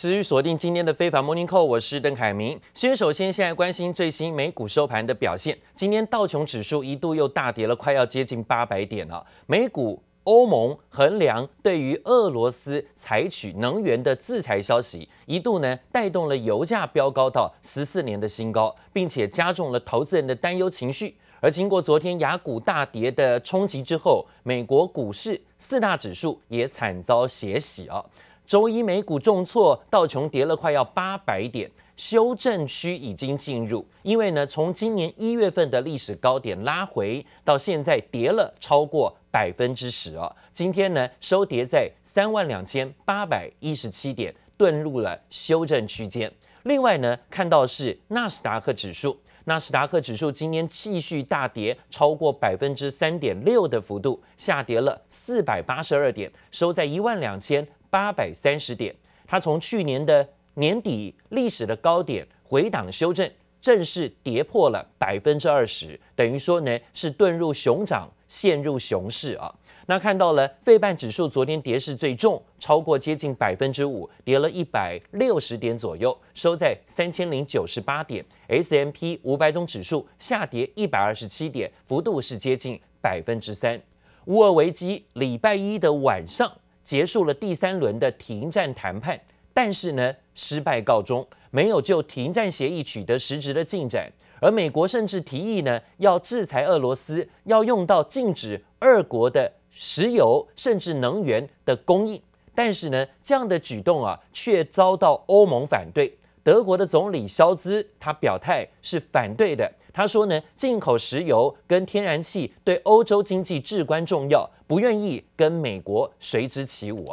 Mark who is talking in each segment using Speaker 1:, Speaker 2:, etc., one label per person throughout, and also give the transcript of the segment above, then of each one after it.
Speaker 1: 持续锁定今天的非凡 Morning Call，我是邓凯明。先首先，现在关心最新美股收盘的表现。今天道琼指数一度又大跌了，快要接近八百点了。美股、欧盟衡量对于俄罗斯采取能源的制裁消息，一度呢带动了油价飙高到十四年的新高，并且加重了投资人的担忧情绪。而经过昨天雅股大跌的冲击之后，美国股市四大指数也惨遭血洗啊！周一美股重挫，道琼跌了快要八百点，修正区已经进入。因为呢，从今年一月份的历史高点拉回到现在，跌了超过百分之十啊！今天呢，收跌在三万两千八百一十七点，遁入了修正区间。另外呢，看到是纳斯达克指数。纳斯达克指数今天继续大跌，超过百分之三点六的幅度，下跌了四百八十二点，收在一万两千八百三十点。它从去年的年底历史的高点回档修正，正式跌破了百分之二十，等于说呢是遁入熊掌，陷入熊市啊。那看到了费半指数昨天跌势最重，超过接近百分之五，跌了一百六十点左右，收在三千零九十八点。S M P 五百种指数下跌一百二十七点，幅度是接近百分之三。乌俄危机礼拜一的晚上结束了第三轮的停战谈判，但是呢失败告终，没有就停战协议取得实质的进展。而美国甚至提议呢要制裁俄罗斯，要用到禁止俄国的。石油甚至能源的供应，但是呢，这样的举动啊，却遭到欧盟反对。德国的总理肖兹他表态是反对的。他说呢，进口石油跟天然气对欧洲经济至关重要，不愿意跟美国随之起舞。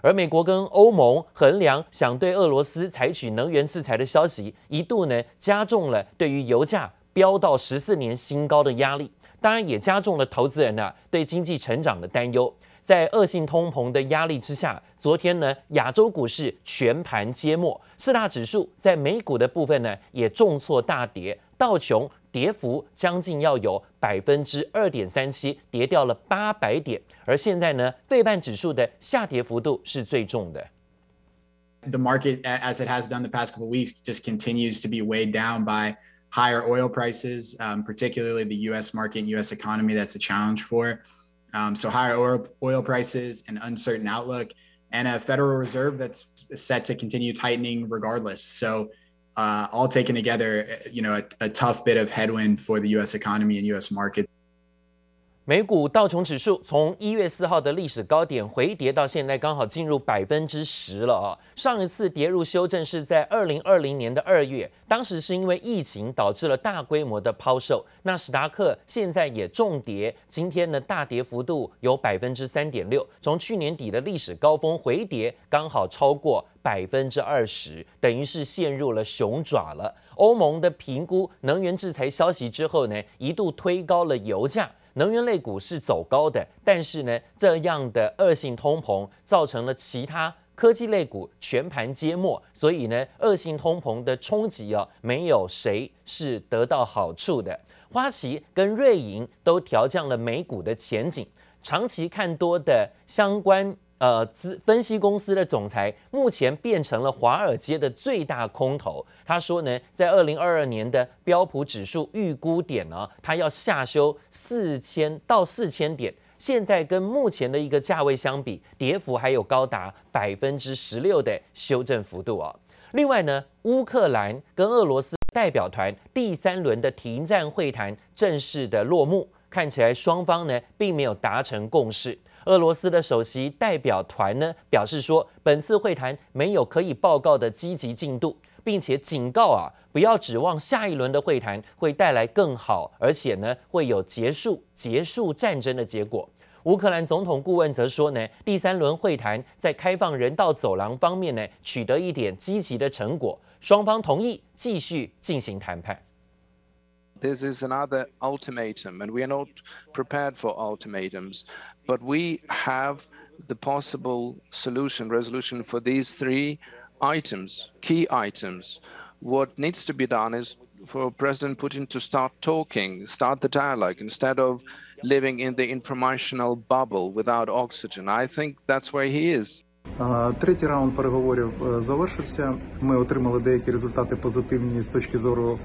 Speaker 1: 而美国跟欧盟衡量想对俄罗斯采取能源制裁的消息，一度呢加重了对于油价飙到十四年新高的压力。当然也加重了投资人呢对经济成长的担忧，在恶性通膨的压力之下，昨天呢亚洲股市全盘皆墨，四大指数在美股的部分呢也重挫大跌，道琼跌幅将近要有百分之二点三七，跌掉了八百点，而现在呢费半指数的下跌幅度是最重的。
Speaker 2: The market, as it has done the past couple weeks, just continues to be weighed down by higher oil prices, um, particularly the U.S. market and U.S. economy. That's a challenge for. Um, so higher oil, oil prices, an uncertain outlook, and a Federal Reserve that's set to continue tightening regardless. So uh, all taken together, you know, a, a tough bit of headwind for the U.S. economy and U.S. market.
Speaker 1: 美股道琼指数从一月四号的历史高点回跌到现在，刚好进入百分之十了啊！上一次跌入修正是在二零二零年的二月，当时是因为疫情导致了大规模的抛售。纳斯达克现在也重跌，今天的大跌幅度有百分之三点六，从去年底的历史高峰回跌，刚好超过百分之二十，等于是陷入了熊爪了。欧盟的评估能源制裁消息之后呢，一度推高了油价。能源类股是走高的，但是呢，这样的恶性通膨造成了其他科技类股全盘皆末，所以呢，恶性通膨的冲击哦，没有谁是得到好处的。花旗跟瑞银都调降了美股的前景，长期看多的相关。呃，资分析公司的总裁目前变成了华尔街的最大空头。他说呢，在二零二二年的标普指数预估点呢，他要下修四千到四千点。现在跟目前的一个价位相比，跌幅还有高达百分之十六的修正幅度哦。另外呢，乌克兰跟俄罗斯代表团第三轮的停战会谈正式的落幕，看起来双方呢并没有达成共识。俄罗斯的首席代表团呢表示说，本次会谈没有可以报告的积极进度，并且警告啊，不要指望下一轮的会谈会带来更好，而且呢会有结束结束战争的结果。乌克兰总统顾问则说呢，第三轮会谈在开放人道走廊方面呢取得一点积极的成果，双方同意继续进行谈判。
Speaker 3: This is another ultimatum, and we are not prepared for ultimatums. But we have the possible solution, resolution for these three items, key items. What needs to be done is for President Putin to start talking, start the dialogue, instead of living in the informational bubble without oxygen. I think that's where he is.
Speaker 4: Третій раунд переговорів завершився. Ми отримали деякі результати позитивні з точки зору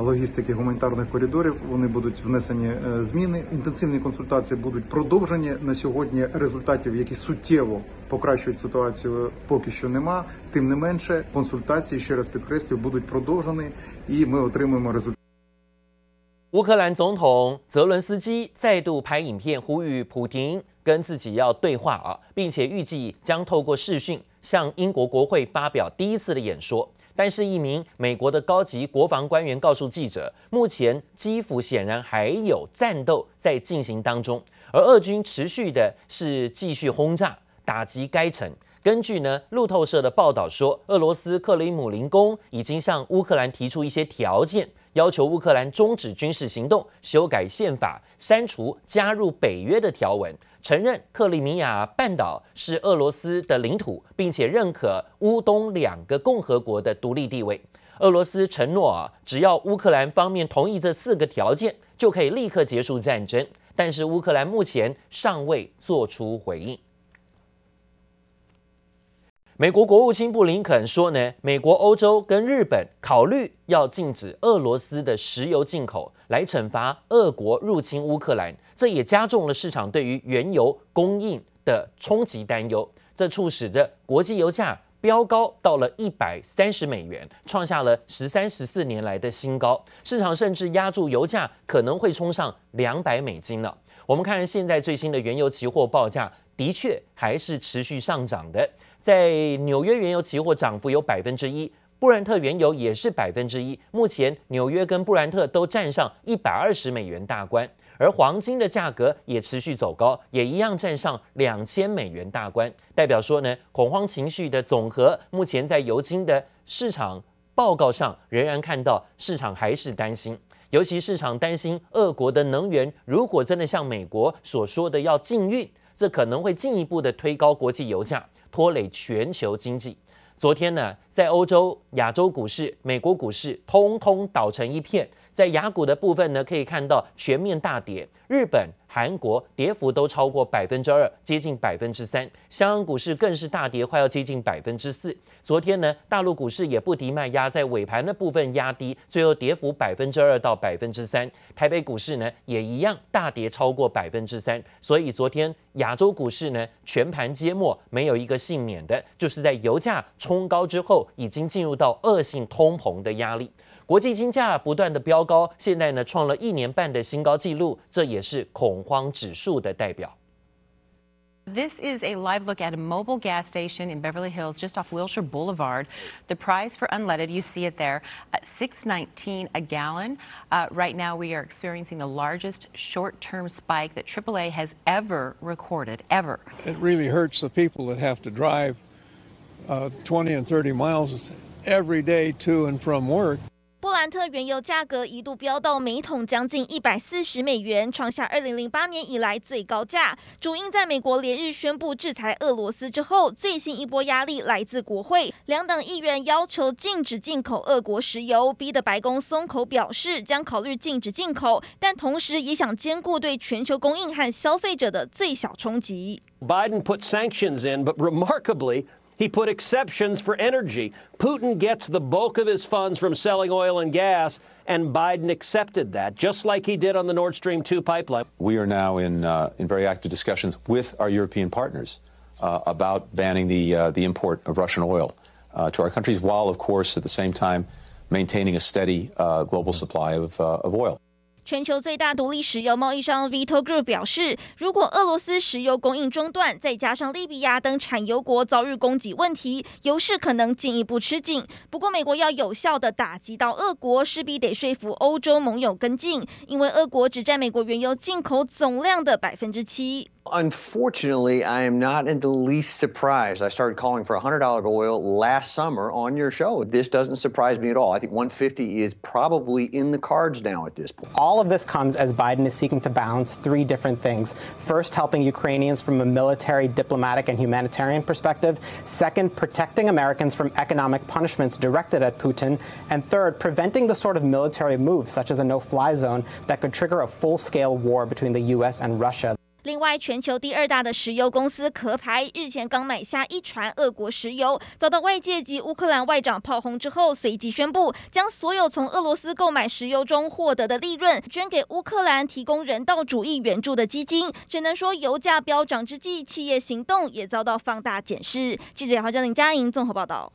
Speaker 4: логістики гуманітарних коридорів. Вони будуть внесені зміни. Інтенсивні консультації будуть продовжені на сьогодні. Результатів, які суттєво покращують ситуацію, поки що нема. Тим не менше, консультації ще раз підкреслюю, будуть продовжені, і ми отримаємо результат.
Speaker 1: 乌克兰总统泽伦斯基再度拍影片呼吁普丁跟自己要对话啊，并且预计将透过视讯 向英国国会发表第一次的演说。但是，一名美国的高级国防官员告诉记者，目前基辅显然还有战斗在进行当中，而俄军持续的是继续轰炸打击该城。根据呢路透社的报道说，俄罗斯克里姆林宫已经向乌克兰提出一些条件。要求乌克兰终止军事行动、修改宪法、删除加入北约的条文、承认克里米亚半岛是俄罗斯的领土，并且认可乌东两个共和国的独立地位。俄罗斯承诺啊，只要乌克兰方面同意这四个条件，就可以立刻结束战争。但是乌克兰目前尚未做出回应。美国国务卿布林肯说呢，美国、欧洲跟日本考虑要禁止俄罗斯的石油进口，来惩罚俄国入侵乌克兰。这也加重了市场对于原油供应的冲击担忧。这促使着国际油价飙高到了一百三十美元，创下了十三十四年来的新高。市场甚至押注油价可能会冲上两百美金了。我们看现在最新的原油期货报价，的确还是持续上涨的。在纽约原油期货涨幅有百分之一，布兰特原油也是百分之一。目前纽约跟布兰特都站上一百二十美元大关，而黄金的价格也持续走高，也一样站上两千美元大关。代表说呢，恐慌情绪的总和，目前在油金的市场报告上仍然看到市场还是担心，尤其市场担心俄国的能源如果真的像美国所说的要禁运，这可能会进一步的推高国际油价。拖累全球经济。昨天呢，在欧洲、亚洲股市、美国股市，通通倒成一片。在雅股的部分呢，可以看到全面大跌。日本、韩国跌幅都超过百分之二，接近百分之三。香港股市更是大跌，快要接近百分之四。昨天呢，大陆股市也不敌卖压，在尾盘的部分压低，最后跌幅百分之二到百分之三。台北股市呢，也一样大跌超过百分之三。所以昨天亚洲股市呢，全盘皆墨，没有一个幸免的，就是在油价冲高之后，已经进入到恶性通膨的压力。国际金价不断的飙高，现在呢创了一年半的新高纪录，这也是恐慌指数的代表。
Speaker 5: This is a live look at a mobile gas station in Beverly Hills, just off Wilshire Boulevard. The price for unleaded, you see it there, at 6.19 a gallon. Uh, right now, we are experiencing the largest short-term spike that AAA has ever recorded, ever.
Speaker 6: It really hurts the people that have to drive uh, 20 and 30 miles every day to and from work.
Speaker 7: 布兰特原油价格一度飙到每桶将近一百四十美元，创下二零零八年以来最高价。主因在美国连日宣布制裁俄罗斯之后，最新一波压力来自国会，两党议员要求禁止进口俄国石油，逼得白宫松口表示将考虑禁止进口，但同时也想兼顾对全球供应和消费者的最小冲击。
Speaker 8: Biden put sanctions in, but remarkably. He put exceptions for energy. Putin gets the bulk of his funds from selling oil and gas, and Biden accepted that, just like he did on the Nord Stream 2 pipeline.
Speaker 9: We are now in, uh, in very active discussions with our European partners uh, about banning the, uh, the import of Russian oil uh, to our countries, while, of course, at the same time maintaining a steady uh, global supply of, uh, of oil.
Speaker 7: 全球最大独立石油贸易商 Vito Group 表示，如果俄罗斯石油供应中断，再加上利比亚等产油国遭遇供给问题，油市可能进一步吃紧。不过，美国要有效地打击到俄国，势必得说服欧洲盟友跟进，因为俄国只占美国原油进口总量的百分之七。
Speaker 10: Unfortunately, I am not in the least surprised. I started calling for $100 oil last summer on your show. This doesn't surprise me at all. I think 150 is probably in the cards now at this point.
Speaker 11: All of this comes as Biden is seeking to balance three different things. First, helping Ukrainians from a military, diplomatic, and humanitarian perspective. Second, protecting Americans from economic punishments directed at Putin. And third, preventing the sort of military moves, such as a no-fly zone, that could trigger a full-scale war between the U.S. and Russia.
Speaker 7: 另外，全球第二大的石油公司壳牌日前刚买下一船俄国石油，遭到外界及乌克兰外长炮轰之后，随即宣布将所有从俄罗斯购买石油中获得的利润捐给乌克兰提供人道主义援助的基金。只能说，油价飙涨之际，企业行动也遭到放大检视。记者姚嘉玲、嘉莹综合报道。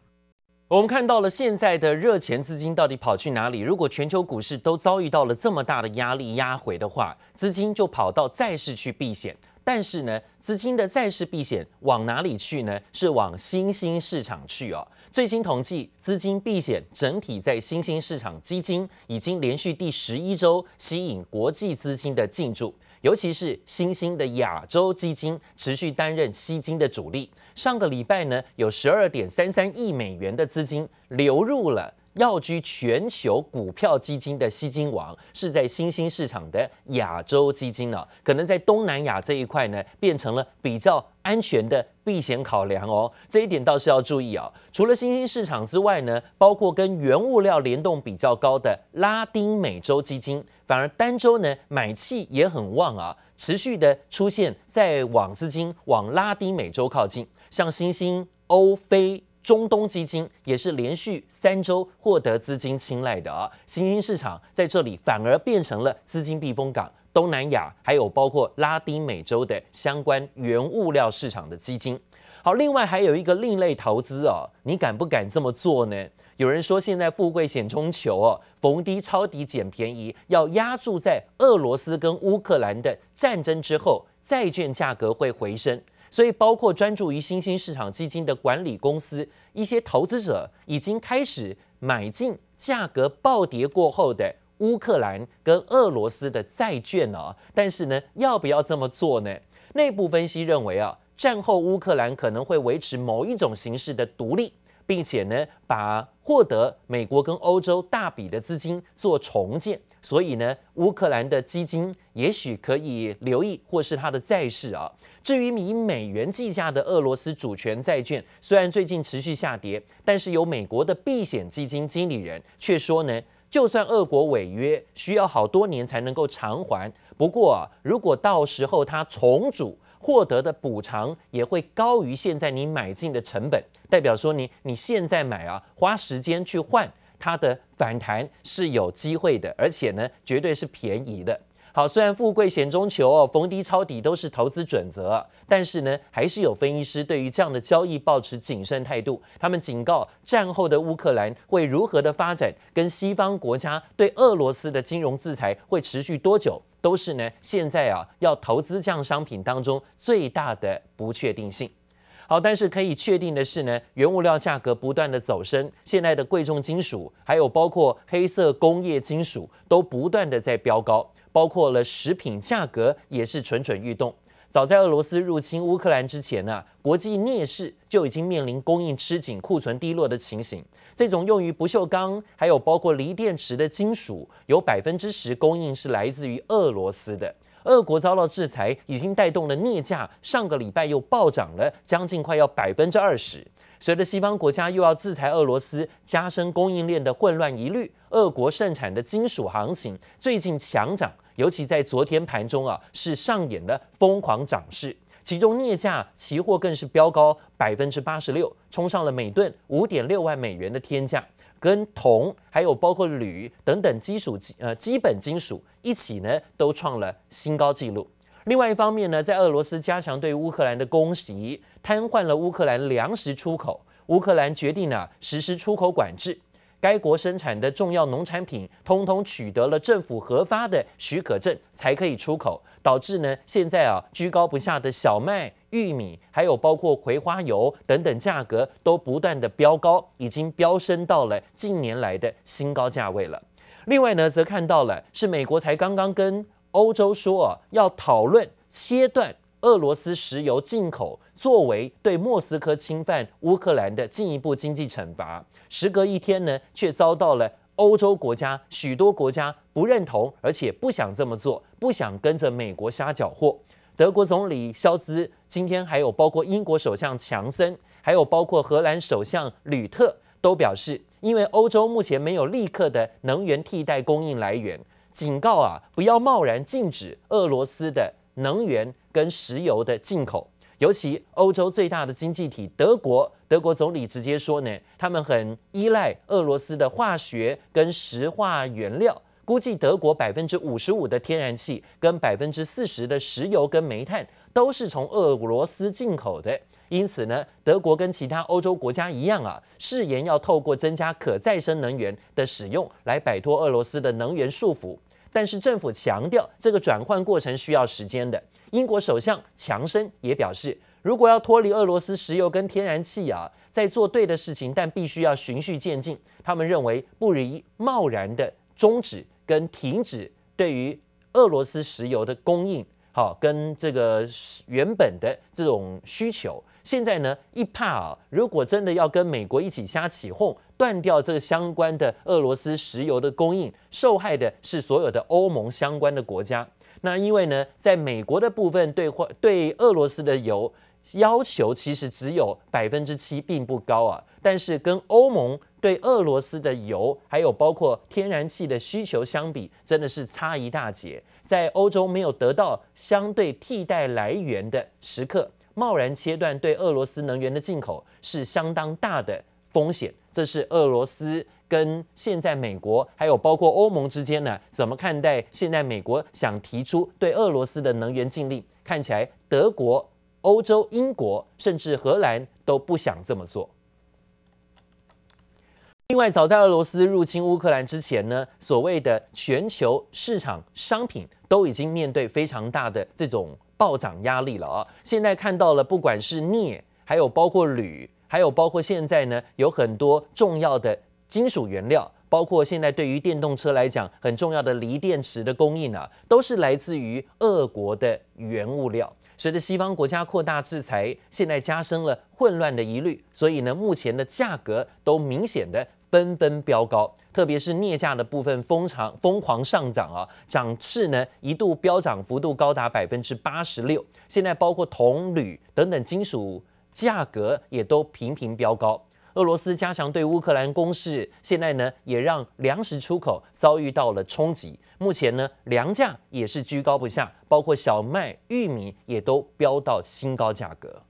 Speaker 1: 我们看到了现在的热钱资金到底跑去哪里？如果全球股市都遭遇到了这么大的压力压回的话，资金就跑到债市去避险。但是呢，资金的债市避险往哪里去呢？是往新兴市场去哦。最新统计，资金避险整体在新兴市场基金已经连续第十一周吸引国际资金的进驻。尤其是新兴的亚洲基金持续担任吸金的主力。上个礼拜呢，有十二点三三亿美元的资金流入了。要居全球股票基金的吸金王是在新兴市场的亚洲基金呢，可能在东南亚这一块呢，变成了比较安全的避险考量哦。这一点倒是要注意啊。除了新兴市场之外呢，包括跟原物料联动比较高的拉丁美洲基金，反而单周呢买气也很旺啊，持续的出现在往资金往拉丁美洲靠近，像新兴欧非。中东基金也是连续三周获得资金青睐的啊，新兴市场在这里反而变成了资金避风港。东南亚还有包括拉丁美洲的相关原物料市场的基金。好，另外还有一个另类投资哦，你敢不敢这么做呢？有人说现在富贵险中求哦，逢低抄底捡便宜，要押注在俄罗斯跟乌克兰的战争之后，债券价格会回升。所以，包括专注于新兴市场基金的管理公司，一些投资者已经开始买进价格暴跌过后的乌克兰跟俄罗斯的债券了。但是呢，要不要这么做呢？内部分析认为啊，战后乌克兰可能会维持某一种形式的独立，并且呢，把获得美国跟欧洲大笔的资金做重建。所以呢，乌克兰的基金也许可以留意，或是它的债市啊。至于以美元计价的俄罗斯主权债券，虽然最近持续下跌，但是有美国的避险基金经理人却说呢，就算俄国违约，需要好多年才能够偿还。不过啊，如果到时候它重组获得的补偿也会高于现在你买进的成本，代表说你你现在买啊，花时间去换。它的反弹是有机会的，而且呢，绝对是便宜的。好，虽然富贵险中求哦，逢低抄底都是投资准则，但是呢，还是有分析师对于这样的交易抱持谨慎态度。他们警告，战后的乌克兰会如何的发展，跟西方国家对俄罗斯的金融制裁会持续多久，都是呢现在啊要投资这样商品当中最大的不确定性。好，但是可以确定的是呢，原物料价格不断的走升，现在的贵重金属，还有包括黑色工业金属，都不断的在飙高，包括了食品价格也是蠢蠢欲动。早在俄罗斯入侵乌克兰之前呢、国际镍市就已经面临供应吃紧、库存低落的情形。这种用于不锈钢，还有包括锂电池的金属，有百分之十供应是来自于俄罗斯的。俄国遭到制裁，已经带动了镍价，上个礼拜又暴涨了将近快要百分之二十。随着西方国家又要制裁俄罗斯，加深供应链的混乱疑虑，俄国盛产的金属行情最近强涨，尤其在昨天盘中啊，是上演了疯狂涨势，其中镍价期货更是飙高百分之八十六，冲上了每吨五点六万美元的天价。跟铜还有包括铝等等基础呃基本金属一起呢，都创了新高纪录。另外一方面呢，在俄罗斯加强对乌克兰的攻击，瘫痪了乌克兰粮食出口。乌克兰决定呢实施出口管制，该国生产的重要农产品通通取得了政府核发的许可证才可以出口，导致呢现在啊居高不下的小麦。玉米还有包括葵花油等等，价格都不断的飙高，已经飙升到了近年来的新高价位了。另外呢，则看到了是美国才刚刚跟欧洲说啊，要讨论切断俄罗斯石油进口，作为对莫斯科侵犯乌克兰的进一步经济惩罚。时隔一天呢，却遭到了欧洲国家许多国家不认同，而且不想这么做，不想跟着美国瞎搅和。德国总理肖兹今天还有包括英国首相强森，还有包括荷兰首相吕特都表示，因为欧洲目前没有立刻的能源替代供应来源，警告啊，不要贸然禁止俄罗斯的能源跟石油的进口。尤其欧洲最大的经济体德国，德国总理直接说呢，他们很依赖俄罗斯的化学跟石化原料。估计德国百分之五十五的天然气跟百分之四十的石油跟煤炭都是从俄罗斯进口的。因此呢，德国跟其他欧洲国家一样啊，誓言要透过增加可再生能源的使用来摆脱俄罗斯的能源束缚。但是政府强调，这个转换过程需要时间的。英国首相强生也表示，如果要脱离俄罗斯石油跟天然气啊，在做对的事情，但必须要循序渐进。他们认为不宜贸然的终止跟停止对于俄罗斯石油的供应，好，跟这个原本的这种需求。现在呢，一怕啊，如果真的要跟美国一起瞎起哄，断掉这个相关的俄罗斯石油的供应，受害的是所有的欧盟相关的国家。那因为呢，在美国的部分对或对俄罗斯的油要求其实只有百分之七，并不高啊。但是跟欧盟对俄罗斯的油还有包括天然气的需求相比，真的是差一大截。在欧洲没有得到相对替代来源的时刻。贸然切断对俄罗斯能源的进口是相当大的风险，这是俄罗斯跟现在美国还有包括欧盟之间呢，怎么看待现在美国想提出对俄罗斯的能源禁令？看起来德国、欧洲、英国甚至荷兰都不想这么做。另外，早在俄罗斯入侵乌克兰之前呢，所谓的全球市场商品都已经面对非常大的这种。暴涨压力了啊！现在看到了，不管是镍，还有包括铝，还有包括现在呢，有很多重要的金属原料，包括现在对于电动车来讲很重要的锂电池的供应啊，都是来自于俄国的原物料。随着西方国家扩大制裁，现在加深了混乱的疑虑，所以呢，目前的价格都明显的纷纷飙高。特别是镍价的部分疯长疯狂上涨啊，涨势呢一度飙涨幅度高达百分之八十六。现在包括铜、铝等等金属价格也都频频飙高。俄罗斯加强对乌克兰攻势，现在呢也让粮食出口遭遇到了冲击。目前呢粮价也是居高不下，包括小麦、玉米也都飙到新高价格。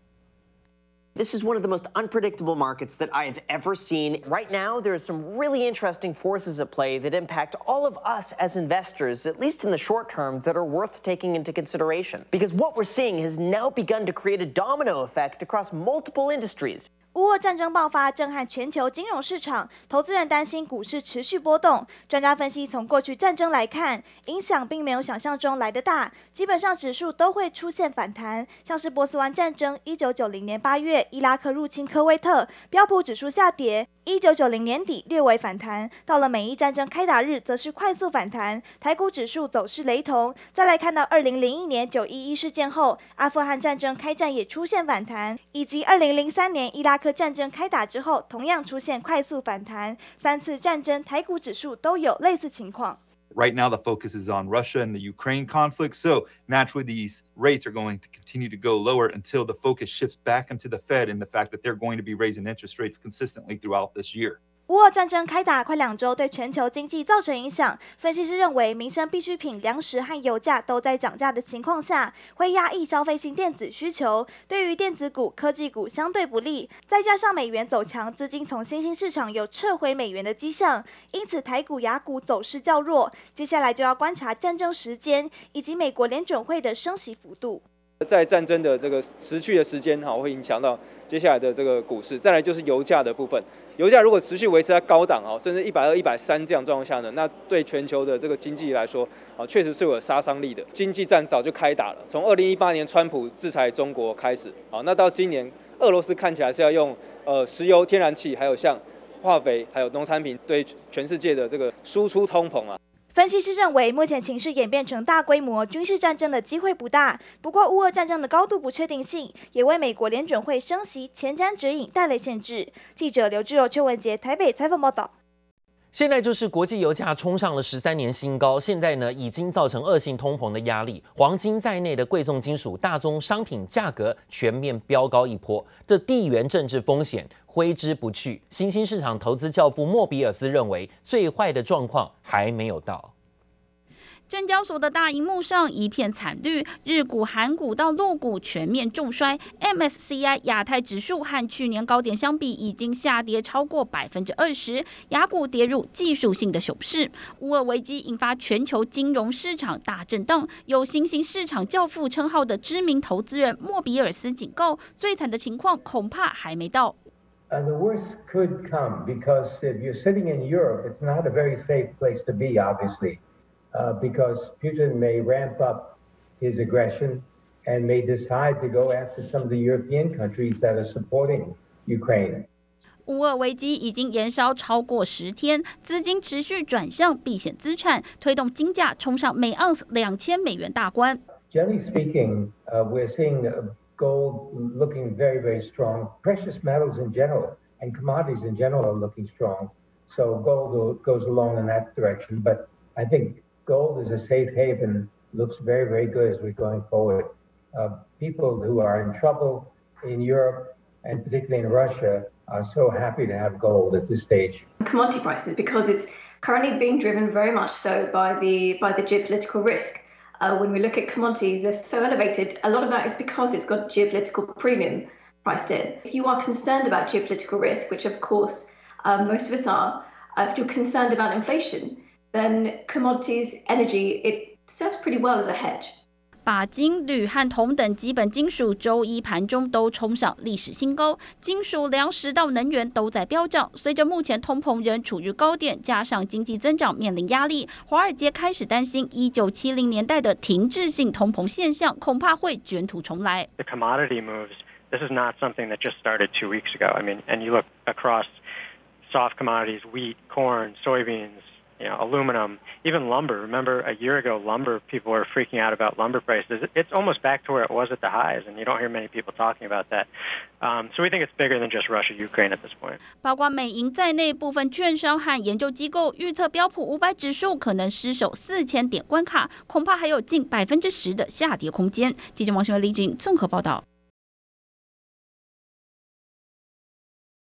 Speaker 12: This is one of the most unpredictable markets that I have ever seen. Right now, there are some really interesting forces at play that impact all of us as investors, at least in the short term, that are worth taking into consideration. Because what we're seeing has now begun to create a domino effect across multiple industries.
Speaker 7: 乌俄战争爆发，震撼全球金融市场，投资人担心股市持续波动。专家分析，从过去战争来看，影响并没有想象中来得大，基本上指数都会出现反弹。像是波斯湾战争，一九九零年八月，伊拉克入侵科威特，标普指数下跌。一九九零年底略微反弹，到了美伊战争开打日，则是快速反弹，台股指数走势雷同。再来看到二零零一年九一一事件后，阿富汗战争开战也出现反弹，以及二零零三年伊拉克战争开打之后，同样出现快速反弹。三次战争，台股指数都有类似情况。
Speaker 13: Right now, the focus is on Russia and the Ukraine conflict. So naturally, these rates are going to continue to go lower until the focus shifts back into the Fed and the fact that they're going to be raising interest rates consistently throughout this year.
Speaker 7: 乌俄战争开打快两周，对全球经济造成影响。分析师认为，民生必需品、粮食和油价都在涨价的情况下，会压抑消费性电子需求，对于电子股、科技股相对不利。再加上美元走强，资金从新兴市场有撤回美元的迹象，因此台股、亚股走势较弱。接下来就要观察战争时间以及美国联准会的升息幅度。
Speaker 14: 在战争的这个持续的时间，哈，会影响到接下来的这个股市。再来就是油价的部分。油价如果持续维持在高档哦，甚至一百二、一百三这样状况下呢，那对全球的这个经济来说啊，确实是有杀伤力的。经济战早就开打了，从二零一八年川普制裁中国开始，好，那到今年俄罗斯看起来是要用呃石油、天然气，还有像化肥，还有农产品，对全世界的这个输出通膨啊。
Speaker 7: 分析师认为，目前情势演变成大规模军事战争的机会不大。不过，乌俄战争的高度不确定性也为美国联准会升息前瞻指引带来限制。记者刘志柔、邱文杰台北采访报道。
Speaker 1: 现在就是国际油价冲上了十三年新高，现在呢已经造成恶性通膨的压力，黄金在内的贵重金属、大宗商品价格全面飙高一波，这地缘政治风险挥之不去。新兴市场投资教父莫比尔斯认为，最坏的状况还没有到。
Speaker 15: 证交所的大荧幕上一片惨绿，日股、韩股到陆股全面重摔，MSCI 亚太指数和去年高点相比已经下跌超过百分之二十，亚股跌入技术性的熊市。乌俄危机引发全球金融市场大震荡，有新兴市场教父称号的知名投资人莫比尔斯警告，最惨的情况恐怕还没到。
Speaker 16: Uh, the worst could come because if you're sitting in Europe, it's not a very safe place to be, obviously. Uh, because Putin may ramp up his aggression and may decide to go after some of the European countries that are supporting Ukraine.
Speaker 15: 乌俄危机已经延烧超过十天，资金持续转向避险资产，推动金价冲上每盎司两千美元大关。
Speaker 16: Generally speaking, uh, we're seeing gold looking very, very strong. Precious metals in general and commodities in general are looking strong. So gold goes along in that direction. But I think gold is a safe haven, looks very, very good as we're going forward. Uh, people who are in trouble in Europe and particularly in Russia are so happy to have gold at this stage.
Speaker 17: Commodity prices, because it's currently being driven very much so by the by the geopolitical risk. Uh, when we look at commodities, they're so elevated. A lot of that is because it's got geopolitical premium priced in. If you are concerned about geopolitical risk, which of course uh, most of us are, uh, if you're concerned about inflation, then commodities, energy, it serves pretty well as a hedge.
Speaker 15: 把金、铝和铜等基本金属周一盘中都冲上历史新高，金属、粮食到能源都在飙涨。随着目前通膨仍处于高点，加上经济增长面临压力，华尔街开始担心一九七零年代的停滞性通膨现象恐怕会卷土重来。
Speaker 18: The commodity moves. This is not something that just started two weeks ago. I mean, and you look across soft commodities, wheat, corn, soybeans. you know, aluminum, even lumber. Remember a year ago, lumber, people were freaking out about lumber prices. It's almost back to where it was at the highs, and you don't hear many people talking about that. Um, so we think it's bigger than just Russia, Ukraine at this point.
Speaker 15: 包括美银在内，部分券商和研究机构预测标普五百指数可能失守四千点关卡，恐怕还有近百分之十的下跌空间。记者王新文、李锦综合报道。